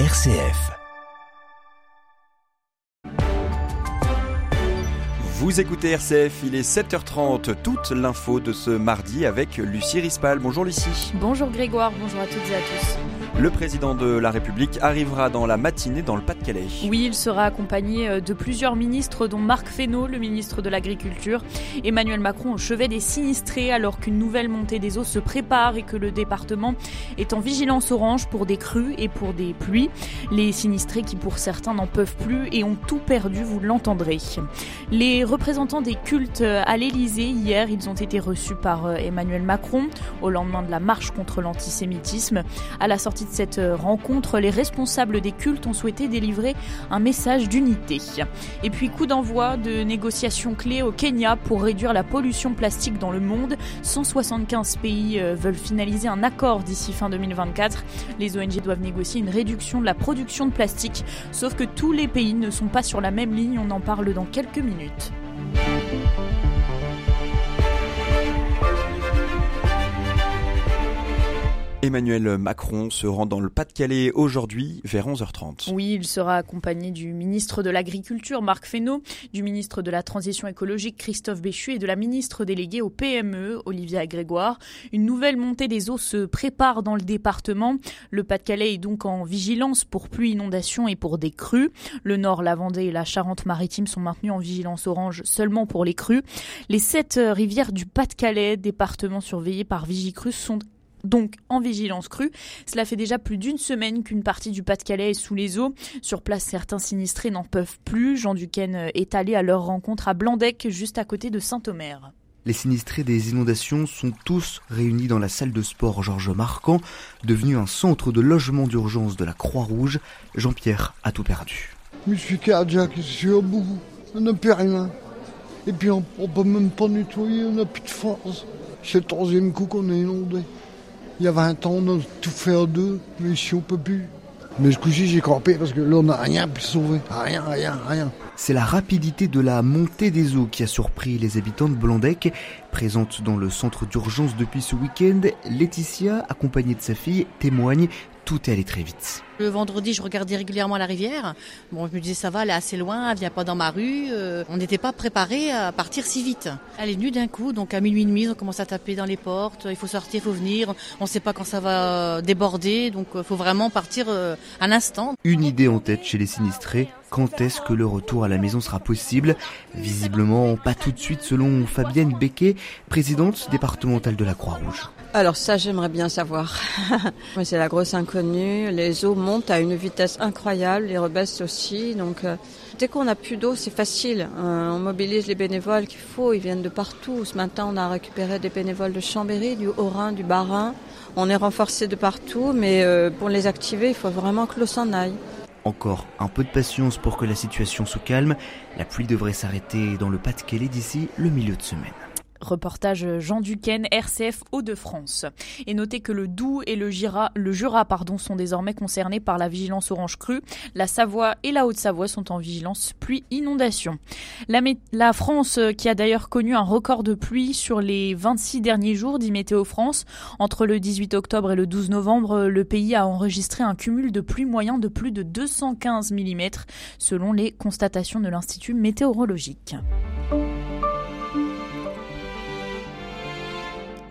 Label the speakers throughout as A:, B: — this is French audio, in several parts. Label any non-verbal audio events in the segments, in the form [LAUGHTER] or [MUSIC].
A: RCF.
B: Vous écoutez RCF, il est 7h30, toute l'info de ce mardi avec Lucie Rispal. Bonjour Lucie.
C: Bonjour Grégoire, bonjour à toutes et à tous.
B: Le président de la République arrivera dans la matinée dans le Pas-de-Calais.
C: Oui, il sera accompagné euh, de plusieurs ministres, dont Marc Fesneau, le ministre de l'Agriculture, Emmanuel Macron au chevet des sinistrés, alors qu'une nouvelle montée des eaux se prépare et que le département est en vigilance orange pour des crues et pour des pluies. Les sinistrés qui, pour certains, n'en peuvent plus et ont tout perdu, vous l'entendrez. Les représentants des cultes à l'Élysée, hier, ils ont été reçus par euh, Emmanuel Macron au lendemain de la marche contre l'antisémitisme. À la sortie de cette rencontre, les responsables des cultes ont souhaité délivrer un message d'unité. Et puis coup d'envoi de négociations clés au Kenya pour réduire la pollution plastique dans le monde. 175 pays euh, veulent finaliser un accord d'ici fin 2024. Les ONG doivent négocier une réduction de la production de plastique, sauf que tous les pays ne sont pas sur la même ligne, on en parle dans quelques minutes.
B: Emmanuel Macron se rend dans le Pas-de-Calais aujourd'hui vers 11h30.
C: Oui, il sera accompagné du ministre de l'Agriculture Marc Fesneau, du ministre de la Transition écologique Christophe Béchu et de la ministre déléguée au PME Olivia Grégoire. Une nouvelle montée des eaux se prépare dans le département. Le Pas-de-Calais est donc en vigilance pour pluie, inondations et pour des crues. Le Nord, la Vendée et la Charente-Maritime sont maintenus en vigilance orange seulement pour les crues. Les sept rivières du Pas-de-Calais, département surveillé par Vigicrus, sont donc en vigilance crue. Cela fait déjà plus d'une semaine qu'une partie du Pas-de-Calais est sous les eaux. Sur place, certains sinistrés n'en peuvent plus. Jean Duquesne est allé à leur rencontre à Blandec, juste à côté de Saint-Omer.
D: Les sinistrés des inondations sont tous réunis dans la salle de sport Georges Marquand, devenue un centre de logement d'urgence de la Croix-Rouge. Jean-Pierre a tout perdu.
E: Je suis cardiaque, je suis au bout, on n'a plus rien. Et puis on, on peut même pas nettoyer, on n'a plus de force. C'est le troisième coup qu'on est inondé. Il y a 20 ans, on a tout fait en deux, mais ici on peut plus. Mais ce coup-ci, j'ai campé parce que là, on n'a rien pu sauver. Rien, rien, rien.
D: C'est la rapidité de la montée des eaux qui a surpris les habitants de Blandec. Présente dans le centre d'urgence depuis ce week-end, Laetitia, accompagnée de sa fille, témoigne tout est allé très vite.
F: Le vendredi, je regardais régulièrement la rivière. Bon, je me disais, ça va, elle est assez loin, elle vient pas dans ma rue. Euh, on n'était pas préparé à partir si vite. Elle est venue d'un coup, donc à minuit et demi, on commence à taper dans les portes. Il faut sortir, il faut venir. On ne sait pas quand ça va déborder, donc il faut vraiment partir euh, à l'instant.
D: Une idée en tête chez les sinistrés. Quand est-ce que le retour à la maison sera possible? Visiblement, pas tout de suite, selon Fabienne Becquet, présidente départementale de la Croix-Rouge.
G: Alors ça, j'aimerais bien savoir. [LAUGHS] C'est la grosse inconnue. Les eaux montent à une vitesse incroyable, les rebaissent aussi. Donc euh, dès qu'on n'a plus d'eau, c'est facile. Euh, on mobilise les bénévoles qu'il faut. Ils viennent de partout. Ce matin, on a récupéré des bénévoles de Chambéry, du Haut-Rhin, du Bas-Rhin. On est renforcé de partout, mais euh, pour les activer, il faut vraiment que l'eau s'en aille.
D: Encore un peu de patience pour que la situation se calme. La pluie devrait s'arrêter dans le Pas-de-Calais d'ici le milieu de semaine.
C: Reportage Jean Duquesne, RCF Hauts-de-France. Et notez que le Doubs et le, Jura, le Jura pardon, sont désormais concernés par la vigilance orange crue. La Savoie et la Haute-Savoie sont en vigilance pluie-inondation. La, la, France, euh, qui a d'ailleurs connu un record de pluie sur les 26 derniers jours, dit Météo France, entre le 18 octobre et le 12 novembre, le pays a enregistré un cumul de pluie moyen de plus de 215 mm, selon les constatations de l'Institut météorologique.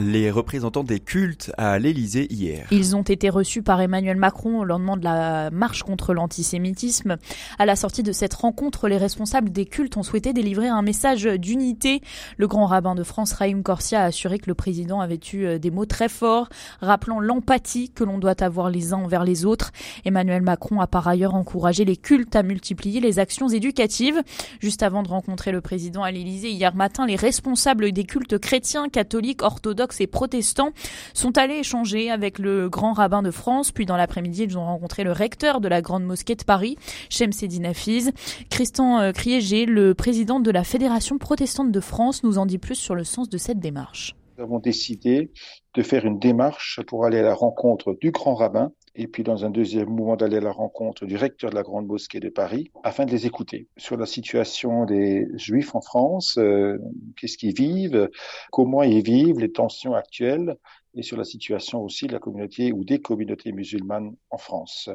B: Les représentants des cultes à l'Élysée hier.
C: Ils ont été reçus par Emmanuel Macron au lendemain de la marche contre l'antisémitisme. À la sortie de cette rencontre, les responsables des cultes ont souhaité délivrer un message d'unité. Le grand rabbin de France, Raïm Corsia, a assuré que le président avait eu euh, des mots très forts, rappelant l'empathie que l'on doit avoir les uns envers les autres. Emmanuel Macron a par ailleurs encouragé les cultes à multiplier les actions éducatives. Juste avant de rencontrer le président à l'Élysée hier matin, les responsables des cultes chrétiens, catholiques, orthodoxes, et protestants sont allés échanger avec le grand rabbin de France. Puis dans l'après-midi, ils ont rencontré le recteur de la grande mosquée de Paris, Shemseddin Hafiz. Christian euh, Kriégé, le président de la Fédération protestante de France, nous en dit plus sur le sens de cette démarche.
H: Nous avons décidé de faire une démarche pour aller à la rencontre du grand rabbin et puis dans un deuxième mouvement d'aller à la rencontre du recteur de la Grande Mosquée de Paris afin de les écouter sur la situation des Juifs en France, euh, qu'est-ce qu'ils vivent, comment ils vivent, les tensions actuelles et sur la situation aussi de la communauté ou des communautés musulmanes en France.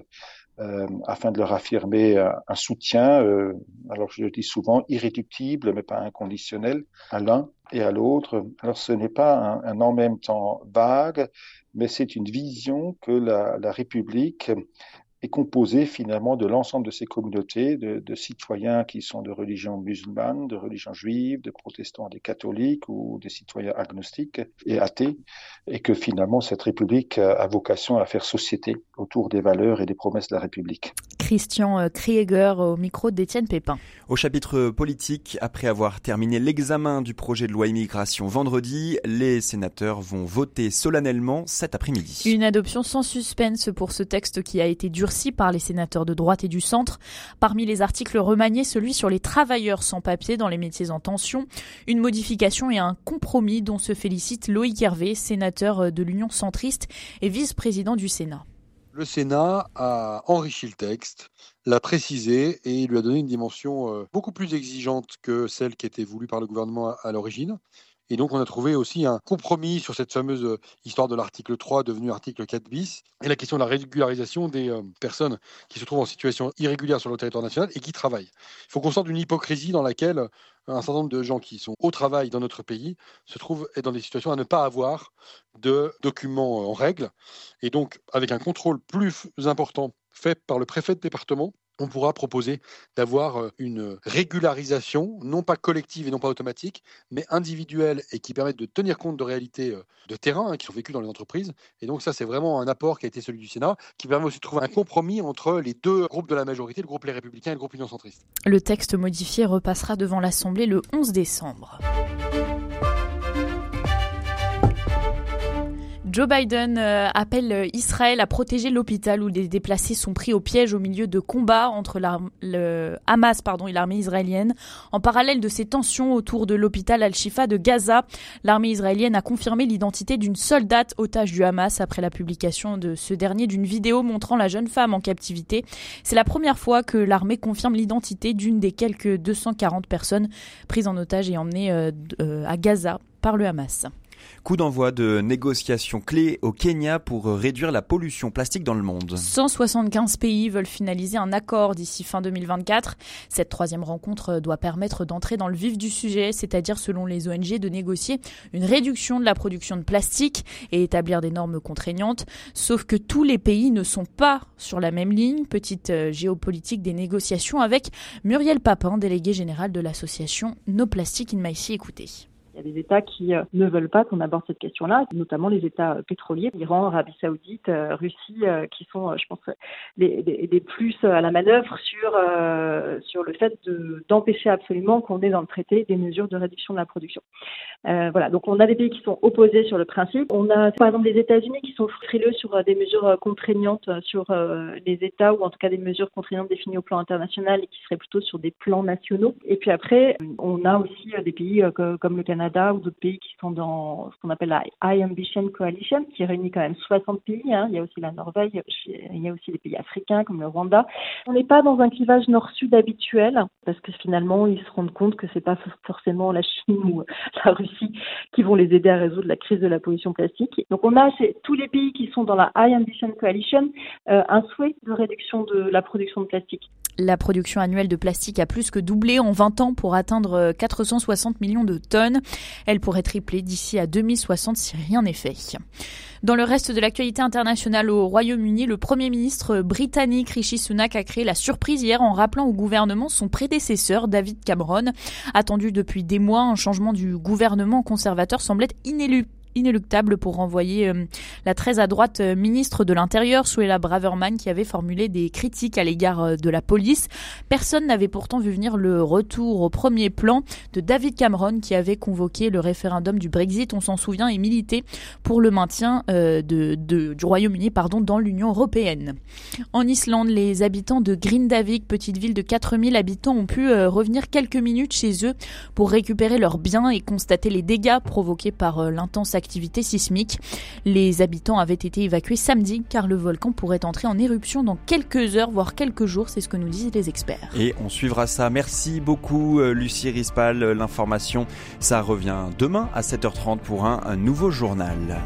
H: Euh, afin de leur affirmer un, soutien, euh, alors je le dis souvent, irréductible, mais pas inconditionnel, à l'un et à l'autre. Alors ce n'est pas un, un, en même temps vague, mais c'est une vision que la, la République est composé finalement de l'ensemble de ces communautés, de, de, citoyens qui sont de religion musulmane, de religion juive, de protestants, des catholiques ou des citoyens agnostiques et athées, et que finalement cette République a vocation à faire société autour des valeurs et des promesses de la République.
C: Christian euh, Krieger au micro d'Étienne Pépin.
B: Au chapitre politique, après avoir terminé l'examen du projet de loi immigration vendredi, les sénateurs vont voter solennellement cet après-midi.
C: Une adoption sans suspense pour ce texte qui a été durci par les sénateurs de droite et du centre. Parmi les articles remaniés, celui sur les travailleurs sans papier dans les métiers en tension, une modification et un compromis dont se félicite Loïc Hervé, sénateur de l'Union centriste et vice-président du Sénat.
A: Le Sénat a enrichi le texte, l'a précisé et lui a donné une dimension euh, beaucoup plus exigeante que celle qui était voulue par le gouvernement à l'origine. Et donc, on a trouvé aussi un compromis sur cette fameuse euh, histoire de l'article 3 devenu article 4 bis et la question de la régularisation des euh, personnes qui se trouvent en situation irrégulière sur le territoire national et qui travaillent. Il faut qu'on sorte d'une hypocrisie dans laquelle euh, un certain nombre de gens qui sont au travail dans notre pays se trouvent dans des situations à ne pas avoir de documents en règle. Et donc, avec un contrôle plus important fait par le préfet de département, on pourra proposer d'avoir euh, une régularisation, non pas collective et non pas automatique, mais individuelle et qui permette de tenir compte de réalités euh, de terrain hein, qui sont vécues dans les entreprises. Et donc ça, c'est vraiment un apport qui a été celui du Sénat, qui permet aussi de trouver un compromis entre les deux groupes de la majorité, le groupe Les Républicains et le groupe Union Centriste.
C: Le texte modifié repassera devant l'Assemblée le 11 décembre. Joe Biden euh, appelle Israël à protéger l'hôpital où les déplacés sont pris au piège au milieu de combats entre le Hamas pardon, et l'armée israélienne. En parallèle de ces tensions autour de l'hôpital Al-Shifa de Gaza, l'armée israélienne a confirmé l'identité d'une soldate otage du Hamas après la publication de ce dernier d'une vidéo montrant la jeune femme en captivité. C'est la première fois que l'armée confirme l'identité d'une des quelques 240 personnes prises en otage et emmenées euh, euh, à Gaza par le Hamas.
B: Coup d'envoi de négociations clés au Kenya pour réduire la pollution plastique dans le monde.
C: 175 pays veulent finaliser un accord d'ici fin 2024. Cette troisième rencontre doit permettre d'entrer dans le vif du sujet, c'est-à-dire selon les ONG de négocier une réduction de la production de plastique et établir des normes contraignantes. Sauf que tous les pays ne sont pas sur la même ligne. Petite euh, géopolitique des négociations avec Muriel Papin, déléguée générale de l'association No Plastic in My Sea. Écoutez.
I: Il y a des États qui euh, ne veulent pas qu'on aborde cette question-là, notamment les États euh, pétroliers, Iran, Arabie Saoudite, euh, Russie, qui sont, je pense, les, plus à la manœuvre sur sur le fait d'empêcher absolument qu'on ait dans le traité des mesures de réduction de la production. voilà, donc on a des pays qui sont opposés sur le principe. On a par exemple les États-Unis qui sont frileux sur des mesures contraignantes sur les États ou en tout cas des mesures contraignantes définies au plan international et qui seraient plutôt sur des plans nationaux. Et puis après, on a aussi des pays comme le Canada ou d'autres pays qui sont dans ce qu'on appelle la High Ambition Coalition, qui réunit quand même 60 pays. Hein. Il y a aussi la Norvège, il y a aussi des pays africains comme le Rwanda. On n'est pas dans un clivage nord-sud habituel, parce que finalement, ils se rendent compte que c'est pas forcément la Chine ou [LAUGHS] la Russie qui vont les aider à résoudre la crise de la pollution plastique. Donc on a tous les pays qui sont dans la High Ambition Coalition euh, un souhait de réduction de la production de plastique.
C: La production annuelle de plastique a plus que doublé en 20 ans pour atteindre 460 millions de tonnes. Elle pourrait tripler d'ici à 2060 si rien n'est fait. Dans le reste de l'actualité internationale au Royaume-Uni, le Premier ministre britannique Rishi Sunak a créé la surprise hier en rappelant au gouvernement son prédécesseur David Cameron. Attendu depuis des mois, un changement du gouvernement conservateur semblait inéluctable inéluctable pour renvoyer euh, la très à droite euh, ministre de l'Intérieur, Suella Braverman, qui avait formulé des critiques à l'égard euh, de la police. Personne n'avait pourtant vu venir le retour au premier plan de David Cameron, qui avait convoqué le référendum du Brexit, on s'en souvient, et milité pour le maintien du Royaume-Uni dans l'Union européenne. En Islande, les habitants de Grindavik, petite ville de 4000 habitants, ont pu revenir quelques minutes chez eux pour récupérer leurs biens et constater les dégâts provoqués par l'intense sismique. Les habitants avaient été évacués samedi car le volcan pourrait entrer en éruption dans quelques heures, voire quelques jours, c'est ce que nous disent les experts.
B: Et on suivra ça. Merci beaucoup euh, Lucie Rispal. L'information, ça revient demain à 7h30 pour un nouveau journal.